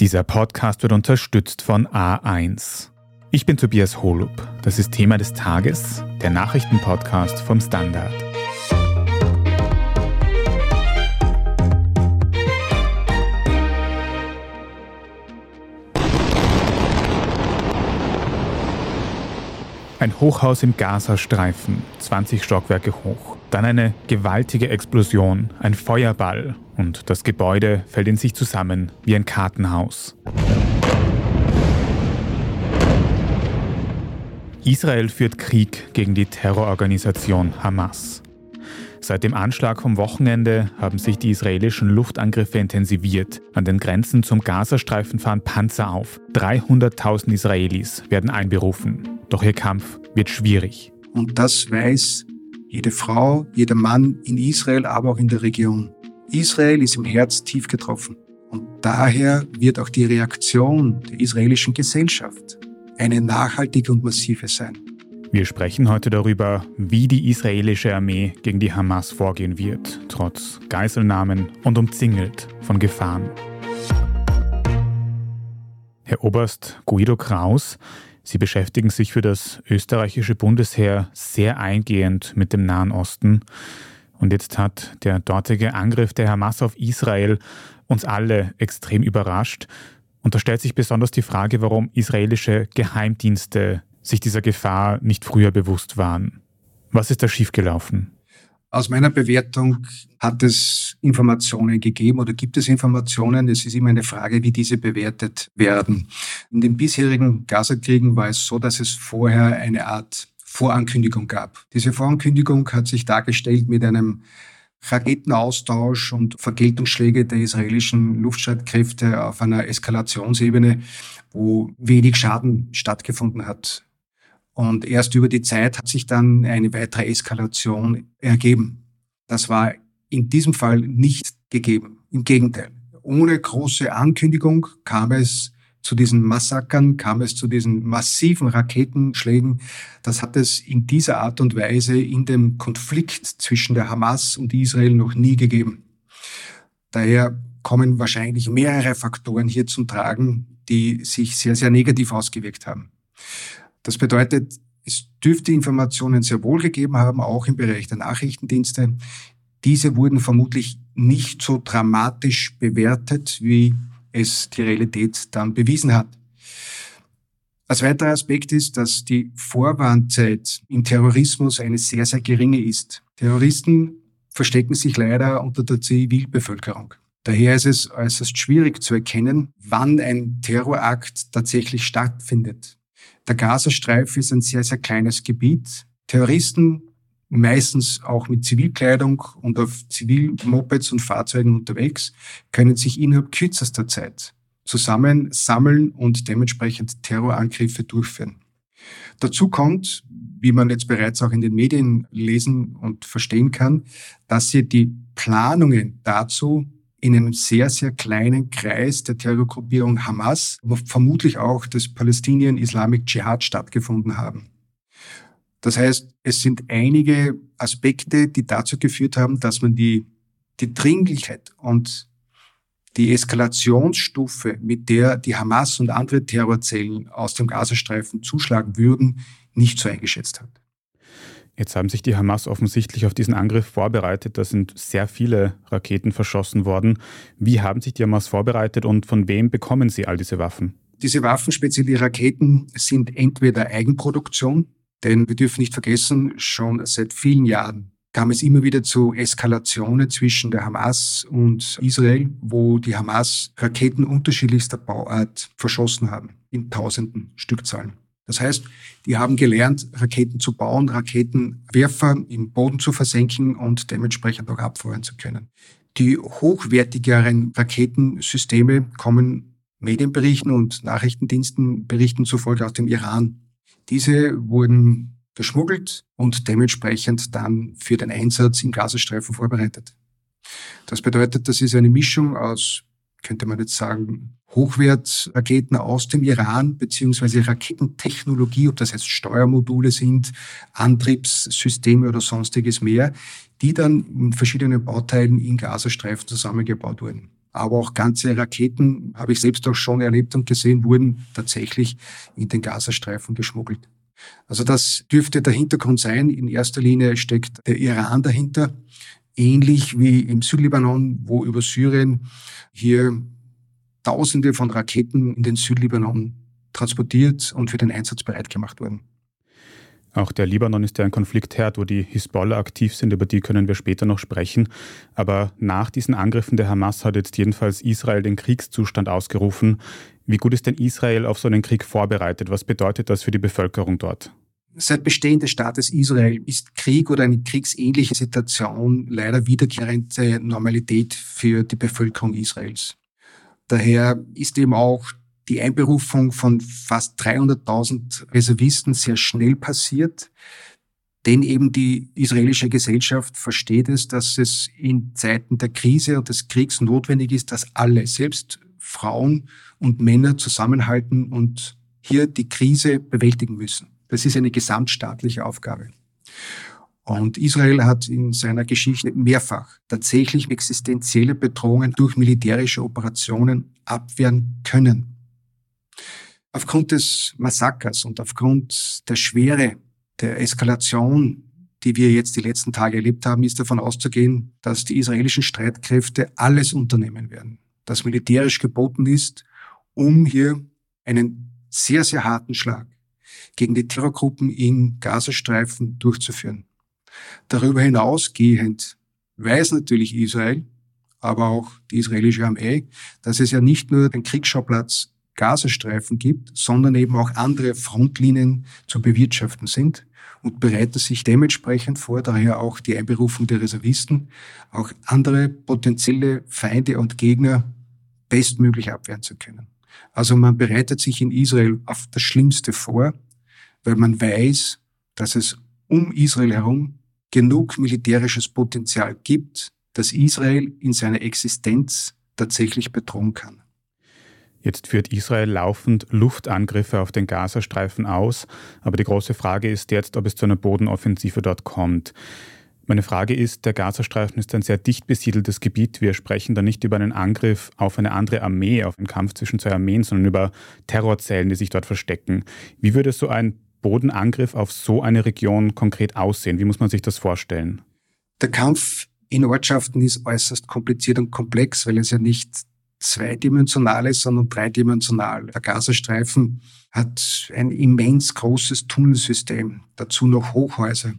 Dieser Podcast wird unterstützt von A1. Ich bin Tobias Holub. Das ist Thema des Tages, der Nachrichtenpodcast vom Standard. Ein Hochhaus im Gazastreifen, 20 Stockwerke hoch. Dann eine gewaltige Explosion, ein Feuerball und das Gebäude fällt in sich zusammen wie ein Kartenhaus. Israel führt Krieg gegen die Terrororganisation Hamas. Seit dem Anschlag vom Wochenende haben sich die israelischen Luftangriffe intensiviert. An den Grenzen zum Gazastreifen fahren Panzer auf. 300.000 Israelis werden einberufen. Doch ihr Kampf wird schwierig. Und das weiß jede Frau, jeder Mann in Israel, aber auch in der Region. Israel ist im Herz tief getroffen. Und daher wird auch die Reaktion der israelischen Gesellschaft eine nachhaltige und massive sein. Wir sprechen heute darüber, wie die israelische Armee gegen die Hamas vorgehen wird, trotz Geiselnahmen und umzingelt von Gefahren. Herr Oberst Guido Kraus, Sie beschäftigen sich für das österreichische Bundesheer sehr eingehend mit dem Nahen Osten. Und jetzt hat der dortige Angriff der Hamas auf Israel uns alle extrem überrascht. Und da stellt sich besonders die Frage, warum israelische Geheimdienste sich dieser Gefahr nicht früher bewusst waren. Was ist da schiefgelaufen? Aus meiner Bewertung hat es Informationen gegeben oder gibt es Informationen. Es ist immer eine Frage, wie diese bewertet werden. In den bisherigen Gazakriegen war es so, dass es vorher eine Art Vorankündigung gab. Diese Vorankündigung hat sich dargestellt mit einem Raketenaustausch und Vergeltungsschläge der israelischen Luftstreitkräfte auf einer Eskalationsebene, wo wenig Schaden stattgefunden hat. Und erst über die Zeit hat sich dann eine weitere Eskalation ergeben. Das war in diesem Fall nicht gegeben. Im Gegenteil. Ohne große Ankündigung kam es zu diesen Massakern, kam es zu diesen massiven Raketenschlägen. Das hat es in dieser Art und Weise in dem Konflikt zwischen der Hamas und Israel noch nie gegeben. Daher kommen wahrscheinlich mehrere Faktoren hier zum Tragen, die sich sehr, sehr negativ ausgewirkt haben. Das bedeutet, es dürfte Informationen sehr wohl gegeben haben, auch im Bereich der Nachrichtendienste. Diese wurden vermutlich nicht so dramatisch bewertet, wie es die Realität dann bewiesen hat. Als weiterer Aspekt ist, dass die Vorwarnzeit im Terrorismus eine sehr, sehr geringe ist. Terroristen verstecken sich leider unter der Zivilbevölkerung. Daher ist es äußerst schwierig zu erkennen, wann ein Terrorakt tatsächlich stattfindet. Der Gazastreifen ist ein sehr, sehr kleines Gebiet. Terroristen, meistens auch mit Zivilkleidung und auf Zivilmopeds und Fahrzeugen unterwegs, können sich innerhalb kürzester Zeit zusammen sammeln und dementsprechend Terrorangriffe durchführen. Dazu kommt, wie man jetzt bereits auch in den Medien lesen und verstehen kann, dass sie die Planungen dazu in einem sehr, sehr kleinen Kreis der Terrorgruppierung Hamas, aber vermutlich auch des Palestinian Islamic Jihad stattgefunden haben. Das heißt, es sind einige Aspekte, die dazu geführt haben, dass man die, die Dringlichkeit und die Eskalationsstufe, mit der die Hamas und andere Terrorzellen aus dem Gazastreifen zuschlagen würden, nicht so eingeschätzt hat. Jetzt haben sich die Hamas offensichtlich auf diesen Angriff vorbereitet. Da sind sehr viele Raketen verschossen worden. Wie haben sich die Hamas vorbereitet und von wem bekommen sie all diese Waffen? Diese Waffen, speziell die Raketen, sind entweder Eigenproduktion, denn wir dürfen nicht vergessen, schon seit vielen Jahren kam es immer wieder zu Eskalationen zwischen der Hamas und Israel, wo die Hamas Raketen unterschiedlichster Bauart verschossen haben, in tausenden Stückzahlen. Das heißt, die haben gelernt, Raketen zu bauen, Raketenwerfer im Boden zu versenken und dementsprechend auch abfeuern zu können. Die hochwertigeren Raketensysteme kommen Medienberichten und Nachrichtendiensten berichten zufolge aus dem Iran. Diese wurden geschmuggelt und dementsprechend dann für den Einsatz im Gazastreifen vorbereitet. Das bedeutet, das ist eine Mischung aus könnte man jetzt sagen, Hochwertraketen aus dem Iran, beziehungsweise Raketentechnologie, ob das jetzt Steuermodule sind, Antriebssysteme oder sonstiges mehr, die dann in verschiedenen Bauteilen in Gazastreifen zusammengebaut wurden. aber auch ganze Raketen, habe ich selbst auch schon erlebt und gesehen, wurden tatsächlich in den Gazastreifen geschmuggelt. Also das dürfte der Hintergrund sein. In erster Linie steckt der Iran dahinter, ähnlich wie im Südlibanon, wo über Syrien hier Tausende von Raketen in den Südlibanon transportiert und für den Einsatz bereit gemacht wurden. Auch der Libanon ist ja ein Konfliktherd, wo die Hisbollah aktiv sind, über die können wir später noch sprechen. Aber nach diesen Angriffen der Hamas hat jetzt jedenfalls Israel den Kriegszustand ausgerufen. Wie gut ist denn Israel auf so einen Krieg vorbereitet? Was bedeutet das für die Bevölkerung dort? Seit Bestehen des Staates Israel ist Krieg oder eine kriegsähnliche Situation leider wiederkehrende Normalität für die Bevölkerung Israels. Daher ist eben auch die Einberufung von fast 300.000 Reservisten sehr schnell passiert, denn eben die israelische Gesellschaft versteht es, dass es in Zeiten der Krise und des Kriegs notwendig ist, dass alle, selbst Frauen und Männer zusammenhalten und hier die Krise bewältigen müssen. Das ist eine gesamtstaatliche Aufgabe. Und Israel hat in seiner Geschichte mehrfach tatsächlich existenzielle Bedrohungen durch militärische Operationen abwehren können. Aufgrund des Massakers und aufgrund der Schwere der Eskalation, die wir jetzt die letzten Tage erlebt haben, ist davon auszugehen, dass die israelischen Streitkräfte alles unternehmen werden, das militärisch geboten ist, um hier einen sehr, sehr harten Schlag gegen die Terrorgruppen in Gazastreifen durchzuführen. Darüber hinausgehend weiß natürlich Israel, aber auch die israelische Armee, dass es ja nicht nur den Kriegsschauplatz Gazastreifen gibt, sondern eben auch andere Frontlinien zu bewirtschaften sind und bereitet sich dementsprechend vor, daher auch die Einberufung der Reservisten, auch andere potenzielle Feinde und Gegner bestmöglich abwehren zu können. Also man bereitet sich in Israel auf das Schlimmste vor, weil man weiß, dass es um Israel herum genug militärisches Potenzial gibt, dass Israel in seiner Existenz tatsächlich bedrohen kann. Jetzt führt Israel laufend Luftangriffe auf den Gazastreifen aus, aber die große Frage ist jetzt, ob es zu einer Bodenoffensive dort kommt. Meine Frage ist, der Gazastreifen ist ein sehr dicht besiedeltes Gebiet. Wir sprechen da nicht über einen Angriff auf eine andere Armee, auf einen Kampf zwischen zwei Armeen, sondern über Terrorzellen, die sich dort verstecken. Wie würde so ein Bodenangriff auf so eine Region konkret aussehen? Wie muss man sich das vorstellen? Der Kampf in Ortschaften ist äußerst kompliziert und komplex, weil es ja nicht zweidimensional ist, sondern dreidimensional. Der Gazastreifen hat ein immens großes Tunnelsystem, dazu noch Hochhäuser.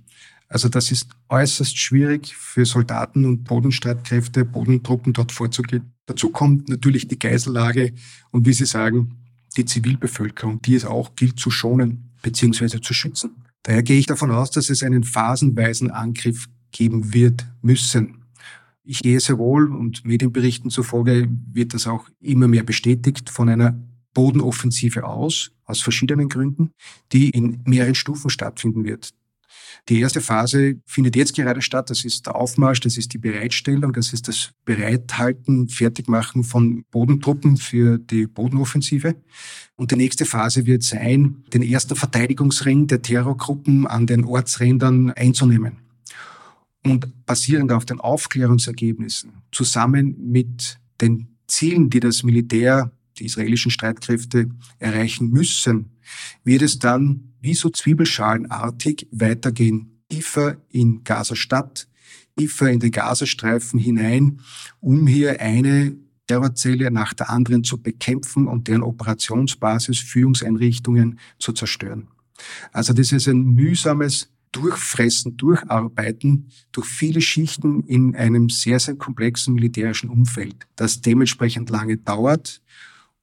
Also das ist äußerst schwierig für Soldaten und Bodenstreitkräfte, Bodentruppen dort vorzugehen. Dazu kommt natürlich die Geisellage und wie Sie sagen, die Zivilbevölkerung, die es auch gilt zu schonen bzw. zu schützen. Daher gehe ich davon aus, dass es einen phasenweisen Angriff geben wird müssen. Ich gehe sehr wohl und Medienberichten zufolge wird das auch immer mehr bestätigt von einer Bodenoffensive aus, aus verschiedenen Gründen, die in mehreren Stufen stattfinden wird. Die erste Phase findet jetzt gerade statt. Das ist der Aufmarsch, das ist die Bereitstellung, das ist das Bereithalten, Fertigmachen von Bodentruppen für die Bodenoffensive. Und die nächste Phase wird sein, den ersten Verteidigungsring der Terrorgruppen an den Ortsrändern einzunehmen und basierend auf den Aufklärungsergebnissen zusammen mit den Zielen, die das Militär, die israelischen Streitkräfte erreichen müssen, wird es dann wie so zwiebelschalenartig weitergehen, tiefer in Gaza-Stadt, tiefer in den Gazastreifen hinein, um hier eine Terrorzelle nach der anderen zu bekämpfen und deren Operationsbasis, Führungseinrichtungen zu zerstören. Also das ist ein mühsames durchfressen, durcharbeiten durch viele Schichten in einem sehr, sehr komplexen militärischen Umfeld, das dementsprechend lange dauert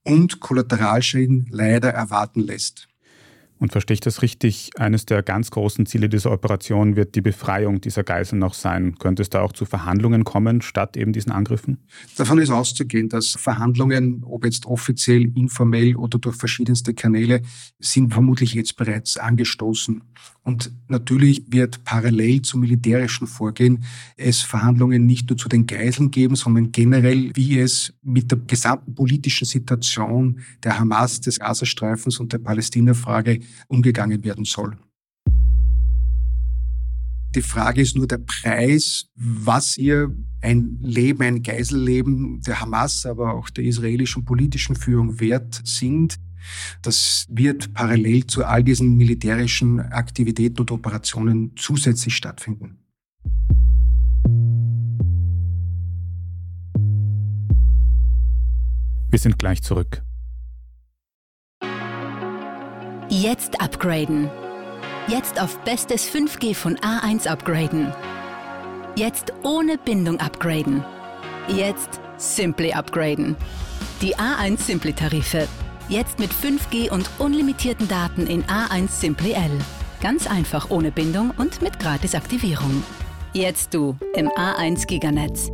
und Kollateralschäden leider erwarten lässt. Und verstehe ich das richtig? Eines der ganz großen Ziele dieser Operation wird die Befreiung dieser Geiseln noch sein. Könnte es da auch zu Verhandlungen kommen, statt eben diesen Angriffen? Davon ist auszugehen, dass Verhandlungen, ob jetzt offiziell, informell oder durch verschiedenste Kanäle, sind vermutlich jetzt bereits angestoßen. Und natürlich wird parallel zum militärischen Vorgehen es Verhandlungen nicht nur zu den Geiseln geben, sondern generell, wie es mit der gesamten politischen Situation der Hamas, des Gazastreifens und der Palästina-Frage umgegangen werden soll. Die Frage ist nur der Preis, was hier ein Leben, ein Geiselleben der Hamas, aber auch der israelischen politischen Führung wert sind. Das wird parallel zu all diesen militärischen Aktivitäten und Operationen zusätzlich stattfinden. Wir sind gleich zurück. Jetzt upgraden. Jetzt auf bestes 5G von A1 upgraden. Jetzt ohne Bindung upgraden. Jetzt Simply upgraden. Die A1 Simply Tarife. Jetzt mit 5G und unlimitierten Daten in A1 Simply L. Ganz einfach ohne Bindung und mit Gratisaktivierung. Jetzt du im A1 Giganetz.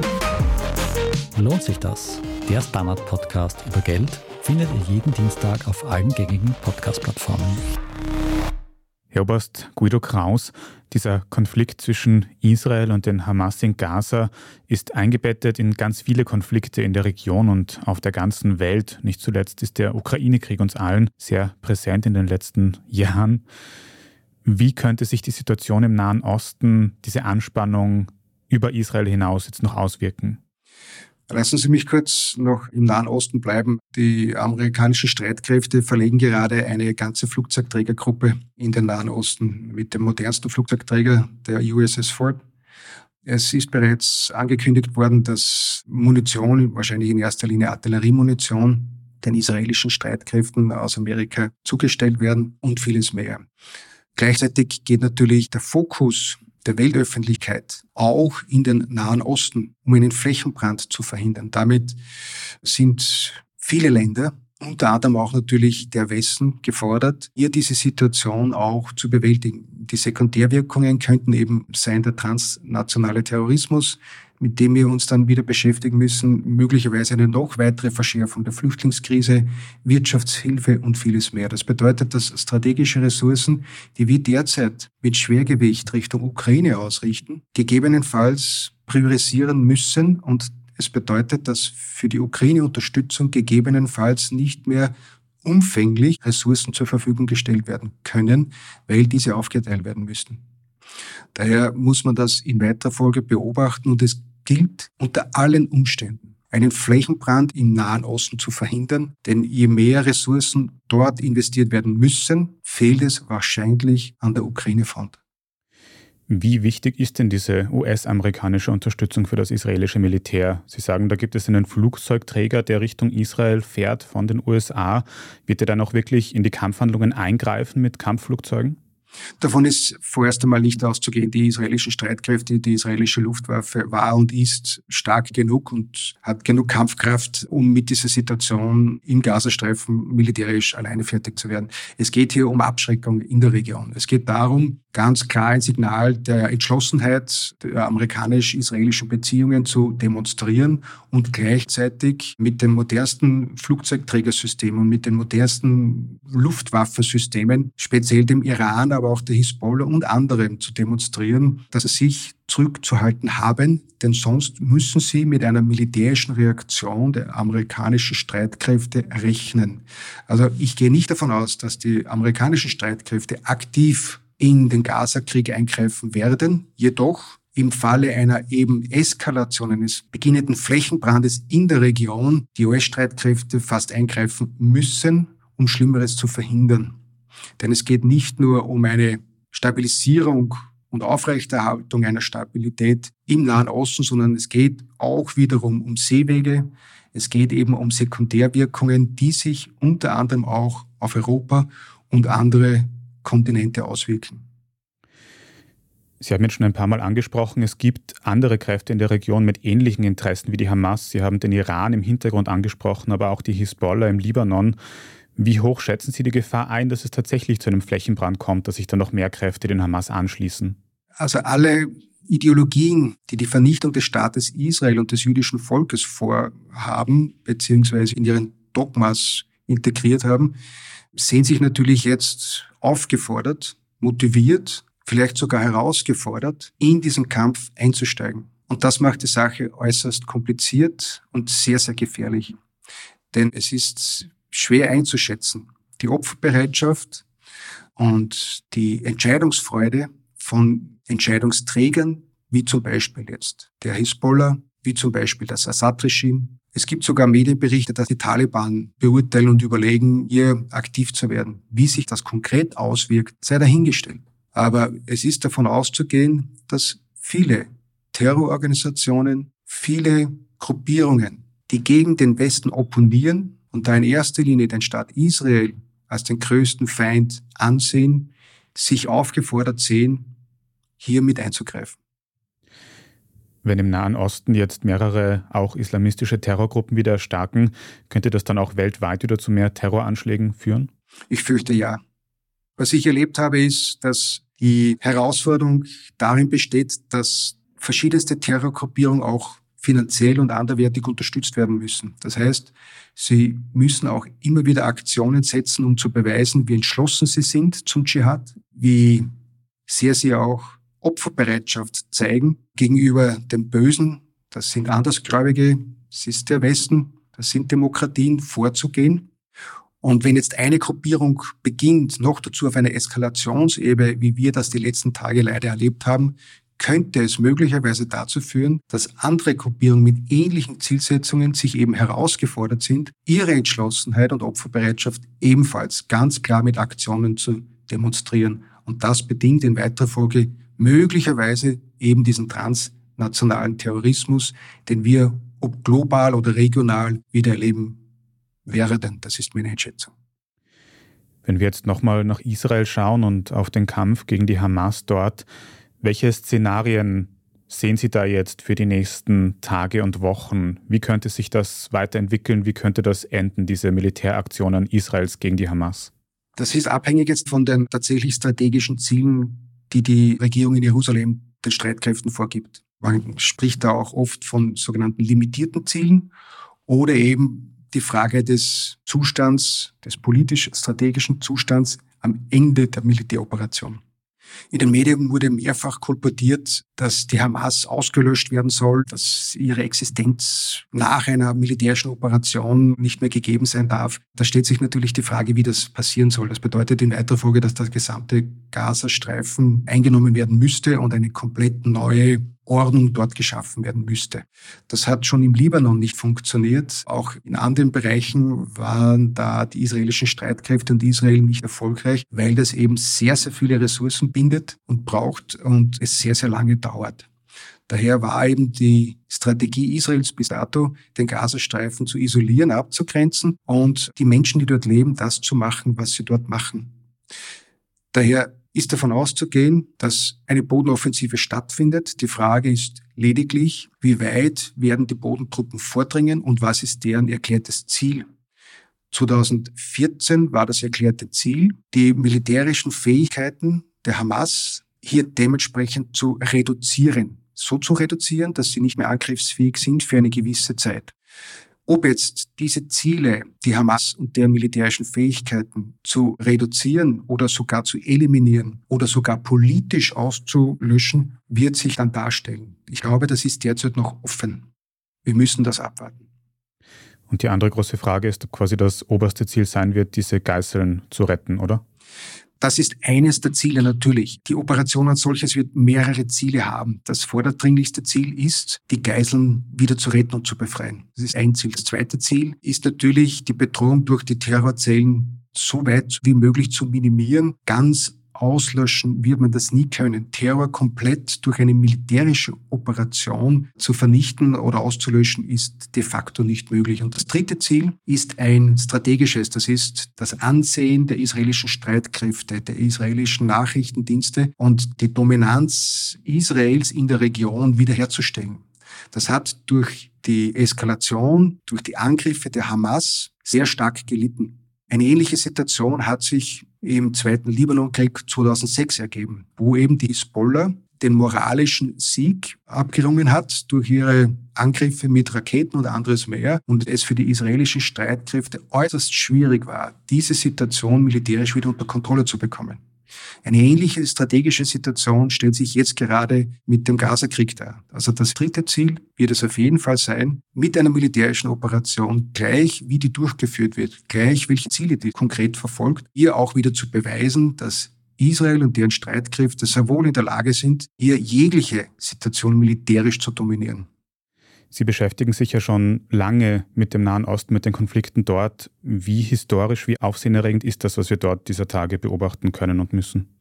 Lohnt sich das? Der Standard-Podcast über Geld findet ihr jeden Dienstag auf allen gängigen Podcast-Plattformen. Herr Oberst Guido Kraus, dieser Konflikt zwischen Israel und den Hamas in Gaza ist eingebettet in ganz viele Konflikte in der Region und auf der ganzen Welt. Nicht zuletzt ist der Ukraine-Krieg uns allen sehr präsent in den letzten Jahren. Wie könnte sich die Situation im Nahen Osten, diese Anspannung über Israel hinaus jetzt noch auswirken? Lassen Sie mich kurz noch im Nahen Osten bleiben. Die amerikanischen Streitkräfte verlegen gerade eine ganze Flugzeugträgergruppe in den Nahen Osten mit dem modernsten Flugzeugträger der USS Ford. Es ist bereits angekündigt worden, dass Munition, wahrscheinlich in erster Linie Artilleriemunition, den israelischen Streitkräften aus Amerika zugestellt werden und vieles mehr. Gleichzeitig geht natürlich der Fokus der Weltöffentlichkeit auch in den Nahen Osten, um einen Flächenbrand zu verhindern. Damit sind viele Länder, unter anderem auch natürlich der Westen, gefordert, hier diese Situation auch zu bewältigen. Die Sekundärwirkungen könnten eben sein der transnationale Terrorismus, mit dem wir uns dann wieder beschäftigen müssen, möglicherweise eine noch weitere Verschärfung der Flüchtlingskrise, Wirtschaftshilfe und vieles mehr. Das bedeutet, dass strategische Ressourcen, die wir derzeit mit Schwergewicht Richtung Ukraine ausrichten, gegebenenfalls priorisieren müssen und es bedeutet, dass für die Ukraine-Unterstützung gegebenenfalls nicht mehr umfänglich Ressourcen zur Verfügung gestellt werden können, weil diese aufgeteilt werden müssten. Daher muss man das in weiterer Folge beobachten und es gilt unter allen Umständen, einen Flächenbrand im Nahen Osten zu verhindern, denn je mehr Ressourcen dort investiert werden müssen, fehlt es wahrscheinlich an der Ukraine-Front. Wie wichtig ist denn diese US-amerikanische Unterstützung für das israelische Militär? Sie sagen, da gibt es einen Flugzeugträger, der Richtung Israel fährt von den USA. Wird er dann auch wirklich in die Kampfhandlungen eingreifen mit Kampfflugzeugen? Davon ist vorerst einmal nicht auszugehen. Die israelischen Streitkräfte, die israelische Luftwaffe war und ist stark genug und hat genug Kampfkraft, um mit dieser Situation im Gazastreifen militärisch alleine fertig zu werden. Es geht hier um Abschreckung in der Region. Es geht darum, ganz klar ein Signal der Entschlossenheit der amerikanisch-israelischen Beziehungen zu demonstrieren und gleichzeitig mit dem modernsten Flugzeugträgersystem und mit den modernsten Luftwaffensystemen, speziell dem Iran, aber auch der Hisbollah und anderen zu demonstrieren, dass sie sich zurückzuhalten haben, denn sonst müssen sie mit einer militärischen Reaktion der amerikanischen Streitkräfte rechnen. Also ich gehe nicht davon aus, dass die amerikanischen Streitkräfte aktiv in den Gaza-Krieg eingreifen werden. Jedoch im Falle einer eben Eskalation eines beginnenden Flächenbrandes in der Region die US-Streitkräfte fast eingreifen müssen, um Schlimmeres zu verhindern. Denn es geht nicht nur um eine Stabilisierung und Aufrechterhaltung einer Stabilität im Nahen Osten, sondern es geht auch wiederum um Seewege. Es geht eben um Sekundärwirkungen, die sich unter anderem auch auf Europa und andere Kontinente auswirken. Sie haben jetzt schon ein paar Mal angesprochen, es gibt andere Kräfte in der Region mit ähnlichen Interessen wie die Hamas. Sie haben den Iran im Hintergrund angesprochen, aber auch die Hisbollah im Libanon. Wie hoch schätzen Sie die Gefahr ein, dass es tatsächlich zu einem Flächenbrand kommt, dass sich dann noch mehr Kräfte den Hamas anschließen? Also alle Ideologien, die die Vernichtung des Staates Israel und des jüdischen Volkes vorhaben, beziehungsweise in ihren Dogmas integriert haben, sehen sich natürlich jetzt aufgefordert, motiviert, vielleicht sogar herausgefordert, in diesen Kampf einzusteigen. Und das macht die Sache äußerst kompliziert und sehr, sehr gefährlich. Denn es ist schwer einzuschätzen. Die Opferbereitschaft und die Entscheidungsfreude von Entscheidungsträgern, wie zum Beispiel jetzt der Hisbollah, wie zum Beispiel das Assad-Regime. Es gibt sogar Medienberichte, dass die Taliban beurteilen und überlegen, hier aktiv zu werden. Wie sich das konkret auswirkt, sei dahingestellt. Aber es ist davon auszugehen, dass viele Terrororganisationen, viele Gruppierungen, die gegen den Westen opponieren und da in erster Linie den Staat Israel als den größten Feind ansehen, sich aufgefordert sehen, hier mit einzugreifen. Wenn im Nahen Osten jetzt mehrere auch islamistische Terrorgruppen wieder erstarken, könnte das dann auch weltweit wieder zu mehr Terroranschlägen führen? Ich fürchte ja. Was ich erlebt habe, ist, dass die Herausforderung darin besteht, dass verschiedenste Terrorgruppierungen auch finanziell und anderwertig unterstützt werden müssen. Das heißt, sie müssen auch immer wieder Aktionen setzen, um zu beweisen, wie entschlossen sie sind zum Dschihad, wie sehr sie auch Opferbereitschaft zeigen gegenüber dem Bösen. Das sind Andersgläubige, das ist der Westen, das sind Demokratien, vorzugehen. Und wenn jetzt eine Gruppierung beginnt, noch dazu auf einer Eskalationsebene, wie wir das die letzten Tage leider erlebt haben, könnte es möglicherweise dazu führen, dass andere Gruppierungen mit ähnlichen Zielsetzungen sich eben herausgefordert sind, ihre Entschlossenheit und Opferbereitschaft ebenfalls ganz klar mit Aktionen zu demonstrieren. Und das bedingt in weiterer Folge möglicherweise eben diesen transnationalen Terrorismus, den wir ob global oder regional wieder erleben werden. Das ist meine Einschätzung. Wenn wir jetzt nochmal nach Israel schauen und auf den Kampf gegen die Hamas dort, welche Szenarien sehen Sie da jetzt für die nächsten Tage und Wochen? Wie könnte sich das weiterentwickeln? Wie könnte das enden, diese Militäraktionen Israels gegen die Hamas? Das ist abhängig jetzt von den tatsächlich strategischen Zielen, die die Regierung in Jerusalem den Streitkräften vorgibt. Man spricht da auch oft von sogenannten limitierten Zielen oder eben die Frage des Zustands, des politisch-strategischen Zustands am Ende der Militäroperation. In den Medien wurde mehrfach kolportiert, dass die Hamas ausgelöscht werden soll, dass ihre Existenz nach einer militärischen Operation nicht mehr gegeben sein darf. Da stellt sich natürlich die Frage, wie das passieren soll. Das bedeutet in weiterer Folge, dass der gesamte Gazastreifen eingenommen werden müsste und eine komplett neue Ordnung dort geschaffen werden müsste. Das hat schon im Libanon nicht funktioniert. Auch in anderen Bereichen waren da die israelischen Streitkräfte und Israel nicht erfolgreich, weil das eben sehr, sehr viele Ressourcen bindet und braucht und es sehr, sehr lange dauert. Daher war eben die Strategie Israels bis dato, den Gazastreifen zu isolieren, abzugrenzen und die Menschen, die dort leben, das zu machen, was sie dort machen. Daher ist davon auszugehen, dass eine Bodenoffensive stattfindet. Die Frage ist lediglich, wie weit werden die Bodentruppen vordringen und was ist deren erklärtes Ziel. 2014 war das erklärte Ziel, die militärischen Fähigkeiten der Hamas hier dementsprechend zu reduzieren. So zu reduzieren, dass sie nicht mehr angriffsfähig sind für eine gewisse Zeit. Ob jetzt diese Ziele, die Hamas und deren militärischen Fähigkeiten zu reduzieren oder sogar zu eliminieren oder sogar politisch auszulöschen, wird sich dann darstellen. Ich glaube, das ist derzeit noch offen. Wir müssen das abwarten. Und die andere große Frage ist, ob quasi das oberste Ziel sein wird, diese Geißeln zu retten, oder? Das ist eines der Ziele natürlich. Die Operation als solches wird mehrere Ziele haben. Das vorderdringlichste Ziel ist, die Geiseln wieder zu retten und zu befreien. Das ist ein Ziel. Das zweite Ziel ist natürlich, die Bedrohung durch die Terrorzellen so weit wie möglich zu minimieren, ganz auslöschen wird man das nie können. Terror komplett durch eine militärische Operation zu vernichten oder auszulöschen ist de facto nicht möglich. Und das dritte Ziel ist ein strategisches. Das ist das Ansehen der israelischen Streitkräfte, der israelischen Nachrichtendienste und die Dominanz Israels in der Region wiederherzustellen. Das hat durch die Eskalation, durch die Angriffe der Hamas sehr stark gelitten. Eine ähnliche Situation hat sich im Zweiten Libanonkrieg 2006 ergeben, wo eben die Hisbollah den moralischen Sieg abgerungen hat durch ihre Angriffe mit Raketen und anderes mehr und es für die israelischen Streitkräfte äußerst schwierig war, diese Situation militärisch wieder unter Kontrolle zu bekommen. Eine ähnliche strategische Situation stellt sich jetzt gerade mit dem Gazakrieg dar. Also das dritte Ziel wird es auf jeden Fall sein, mit einer militärischen Operation gleich wie die durchgeführt wird, gleich welche Ziele die konkret verfolgt, hier auch wieder zu beweisen, dass Israel und deren Streitkräfte sehr wohl in der Lage sind, hier jegliche Situation militärisch zu dominieren. Sie beschäftigen sich ja schon lange mit dem Nahen Osten, mit den Konflikten dort. Wie historisch, wie aufsehenerregend ist das, was wir dort dieser Tage beobachten können und müssen?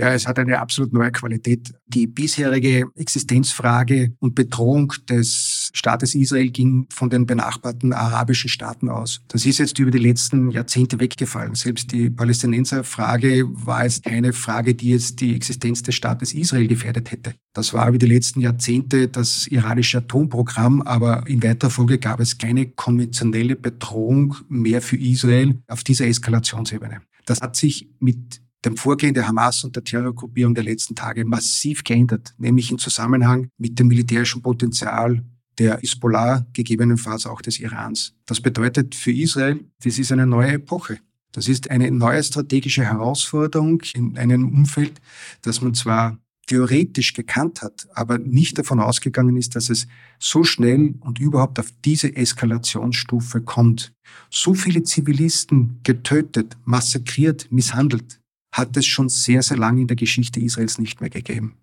Ja, es hat eine absolut neue Qualität. Die bisherige Existenzfrage und Bedrohung des Staates Israel ging von den benachbarten arabischen Staaten aus. Das ist jetzt über die letzten Jahrzehnte weggefallen. Selbst die Palästinenserfrage war jetzt keine Frage, die jetzt die Existenz des Staates Israel gefährdet hätte. Das war über die letzten Jahrzehnte das iranische Atomprogramm, aber in weiterer Folge gab es keine konventionelle Bedrohung mehr für Israel auf dieser Eskalationsebene. Das hat sich mit dem Vorgehen der Hamas und der Terrorgruppierung der letzten Tage massiv geändert, nämlich im Zusammenhang mit dem militärischen Potenzial der Hisbollah, gegebenenfalls auch des Irans. Das bedeutet für Israel, das ist eine neue Epoche. Das ist eine neue strategische Herausforderung in einem Umfeld, das man zwar theoretisch gekannt hat, aber nicht davon ausgegangen ist, dass es so schnell und überhaupt auf diese Eskalationsstufe kommt. So viele Zivilisten getötet, massakriert, misshandelt hat es schon sehr, sehr lange in der Geschichte Israels nicht mehr gegeben.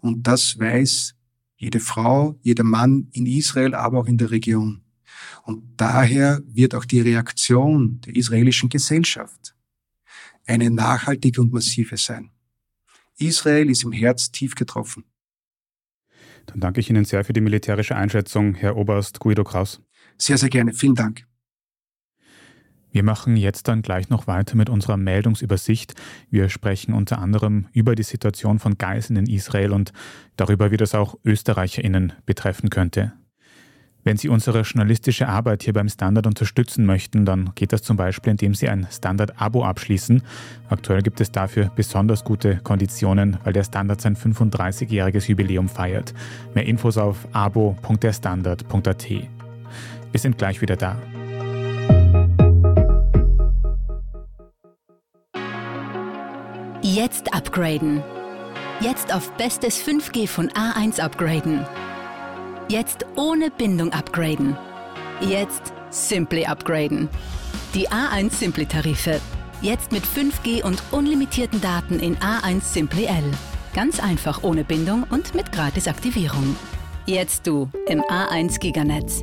Und das weiß jede Frau, jeder Mann in Israel, aber auch in der Region. Und daher wird auch die Reaktion der israelischen Gesellschaft eine nachhaltige und massive sein. Israel ist im Herz tief getroffen. Dann danke ich Ihnen sehr für die militärische Einschätzung, Herr Oberst Guido Kraus. Sehr, sehr gerne. Vielen Dank. Wir machen jetzt dann gleich noch weiter mit unserer Meldungsübersicht. Wir sprechen unter anderem über die Situation von Geiseln in Israel und darüber, wie das auch ÖsterreicherInnen betreffen könnte. Wenn Sie unsere journalistische Arbeit hier beim Standard unterstützen möchten, dann geht das zum Beispiel, indem Sie ein Standard-Abo abschließen. Aktuell gibt es dafür besonders gute Konditionen, weil der Standard sein 35-jähriges Jubiläum feiert. Mehr Infos auf abo.derstandard.at. Wir sind gleich wieder da. Jetzt upgraden. Jetzt auf bestes 5G von A1 upgraden. Jetzt ohne Bindung upgraden. Jetzt Simply upgraden. Die A1 Simply Tarife. Jetzt mit 5G und unlimitierten Daten in A1 Simply L. Ganz einfach ohne Bindung und mit Gratisaktivierung. Jetzt du im A1 Giganetz.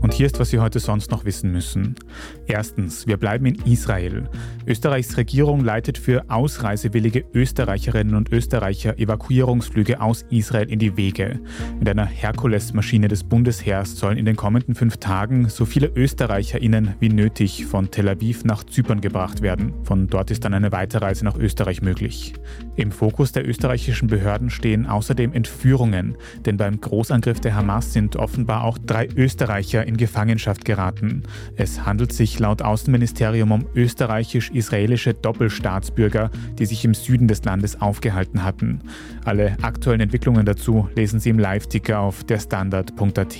Und hier ist, was Sie heute sonst noch wissen müssen. Erstens, wir bleiben in Israel. Österreichs Regierung leitet für ausreisewillige Österreicherinnen und Österreicher Evakuierungsflüge aus Israel in die Wege. Mit einer Herkules-Maschine des Bundesheers sollen in den kommenden fünf Tagen so viele ÖsterreicherInnen wie nötig von Tel Aviv nach Zypern gebracht werden. Von dort ist dann eine Weiterreise nach Österreich möglich. Im Fokus der österreichischen Behörden stehen außerdem Entführungen, denn beim Großangriff der Hamas sind offenbar auch drei Österreicher in Gefangenschaft geraten. Es handelt sich laut Außenministerium um österreichisch-israelische Doppelstaatsbürger, die sich im Süden des Landes aufgehalten hatten. Alle aktuellen Entwicklungen dazu lesen Sie im Live-Ticker auf derstandard.at.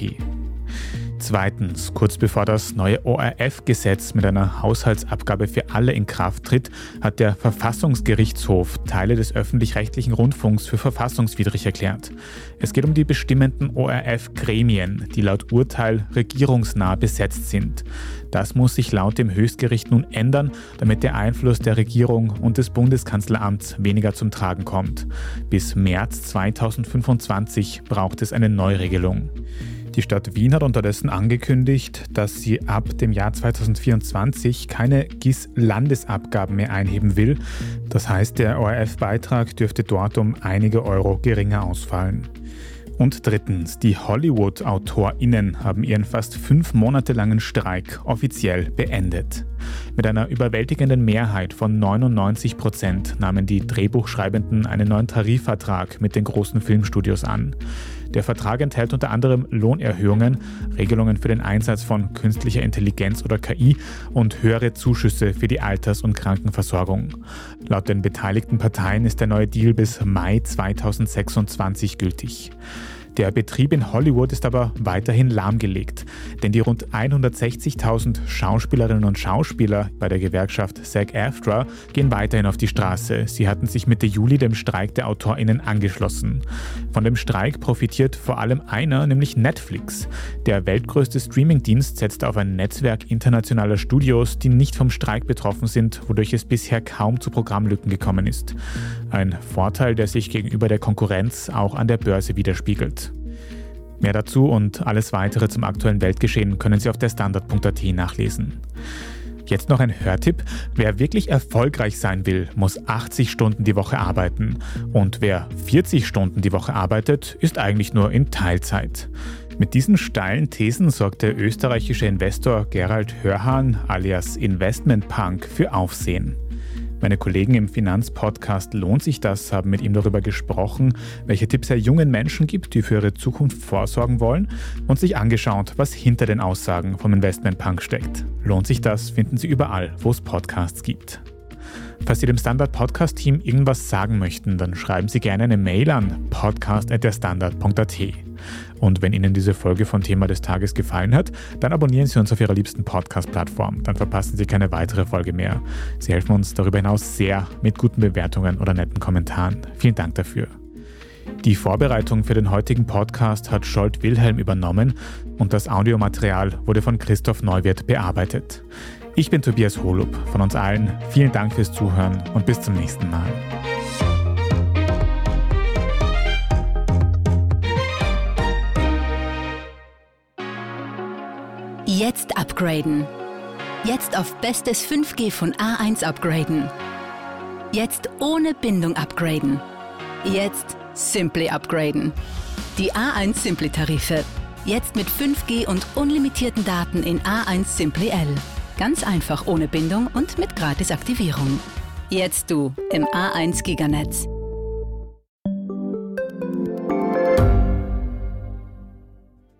Zweitens, kurz bevor das neue ORF-Gesetz mit einer Haushaltsabgabe für alle in Kraft tritt, hat der Verfassungsgerichtshof Teile des öffentlich-rechtlichen Rundfunks für verfassungswidrig erklärt. Es geht um die bestimmenden ORF-Gremien, die laut Urteil regierungsnah besetzt sind. Das muss sich laut dem Höchstgericht nun ändern, damit der Einfluss der Regierung und des Bundeskanzleramts weniger zum Tragen kommt. Bis März 2025 braucht es eine Neuregelung. Die Stadt Wien hat unterdessen angekündigt, dass sie ab dem Jahr 2024 keine GIS-Landesabgaben mehr einheben will. Das heißt, der ORF-Beitrag dürfte dort um einige Euro geringer ausfallen. Und drittens, die Hollywood-AutorInnen haben ihren fast fünf Monate langen Streik offiziell beendet. Mit einer überwältigenden Mehrheit von 99 Prozent nahmen die Drehbuchschreibenden einen neuen Tarifvertrag mit den großen Filmstudios an. Der Vertrag enthält unter anderem Lohnerhöhungen, Regelungen für den Einsatz von künstlicher Intelligenz oder KI und höhere Zuschüsse für die Alters- und Krankenversorgung. Laut den beteiligten Parteien ist der neue Deal bis Mai 2026 gültig. Der Betrieb in Hollywood ist aber weiterhin lahmgelegt, denn die rund 160.000 Schauspielerinnen und Schauspieler bei der Gewerkschaft SAG-AFTRA gehen weiterhin auf die Straße. Sie hatten sich Mitte Juli dem Streik der AutorInnen angeschlossen. Von dem Streik profitiert vor allem einer, nämlich Netflix. Der weltgrößte Streamingdienst setzt auf ein Netzwerk internationaler Studios, die nicht vom Streik betroffen sind, wodurch es bisher kaum zu Programmlücken gekommen ist. Ein Vorteil, der sich gegenüber der Konkurrenz auch an der Börse widerspiegelt. Mehr dazu und alles weitere zum aktuellen Weltgeschehen können Sie auf der Standard.at nachlesen. Jetzt noch ein Hörtipp. Wer wirklich erfolgreich sein will, muss 80 Stunden die Woche arbeiten. Und wer 40 Stunden die Woche arbeitet, ist eigentlich nur in Teilzeit. Mit diesen steilen Thesen sorgt der österreichische Investor Gerald Hörhahn alias Investment Punk für Aufsehen. Meine Kollegen im Finanzpodcast Lohnt sich das haben mit ihm darüber gesprochen, welche Tipps er jungen Menschen gibt, die für ihre Zukunft vorsorgen wollen und sich angeschaut, was hinter den Aussagen vom Investment Punk steckt. Lohnt sich das finden Sie überall, wo es Podcasts gibt. Falls Sie dem Standard Podcast Team irgendwas sagen möchten, dann schreiben Sie gerne eine Mail an podcast@derstandard.at. Und wenn Ihnen diese Folge von Thema des Tages gefallen hat, dann abonnieren Sie uns auf Ihrer liebsten Podcast-Plattform. Dann verpassen Sie keine weitere Folge mehr. Sie helfen uns darüber hinaus sehr mit guten Bewertungen oder netten Kommentaren. Vielen Dank dafür. Die Vorbereitung für den heutigen Podcast hat Scholt Wilhelm übernommen und das Audiomaterial wurde von Christoph Neuwirth bearbeitet. Ich bin Tobias Holub. Von uns allen vielen Dank fürs Zuhören und bis zum nächsten Mal. Jetzt upgraden. Jetzt auf bestes 5G von A1 upgraden. Jetzt ohne Bindung upgraden. Jetzt Simply upgraden. Die A1 Simply Tarife. Jetzt mit 5G und unlimitierten Daten in A1 Simply L. Ganz einfach ohne Bindung und mit Gratisaktivierung. Jetzt du im A1 Giganetz.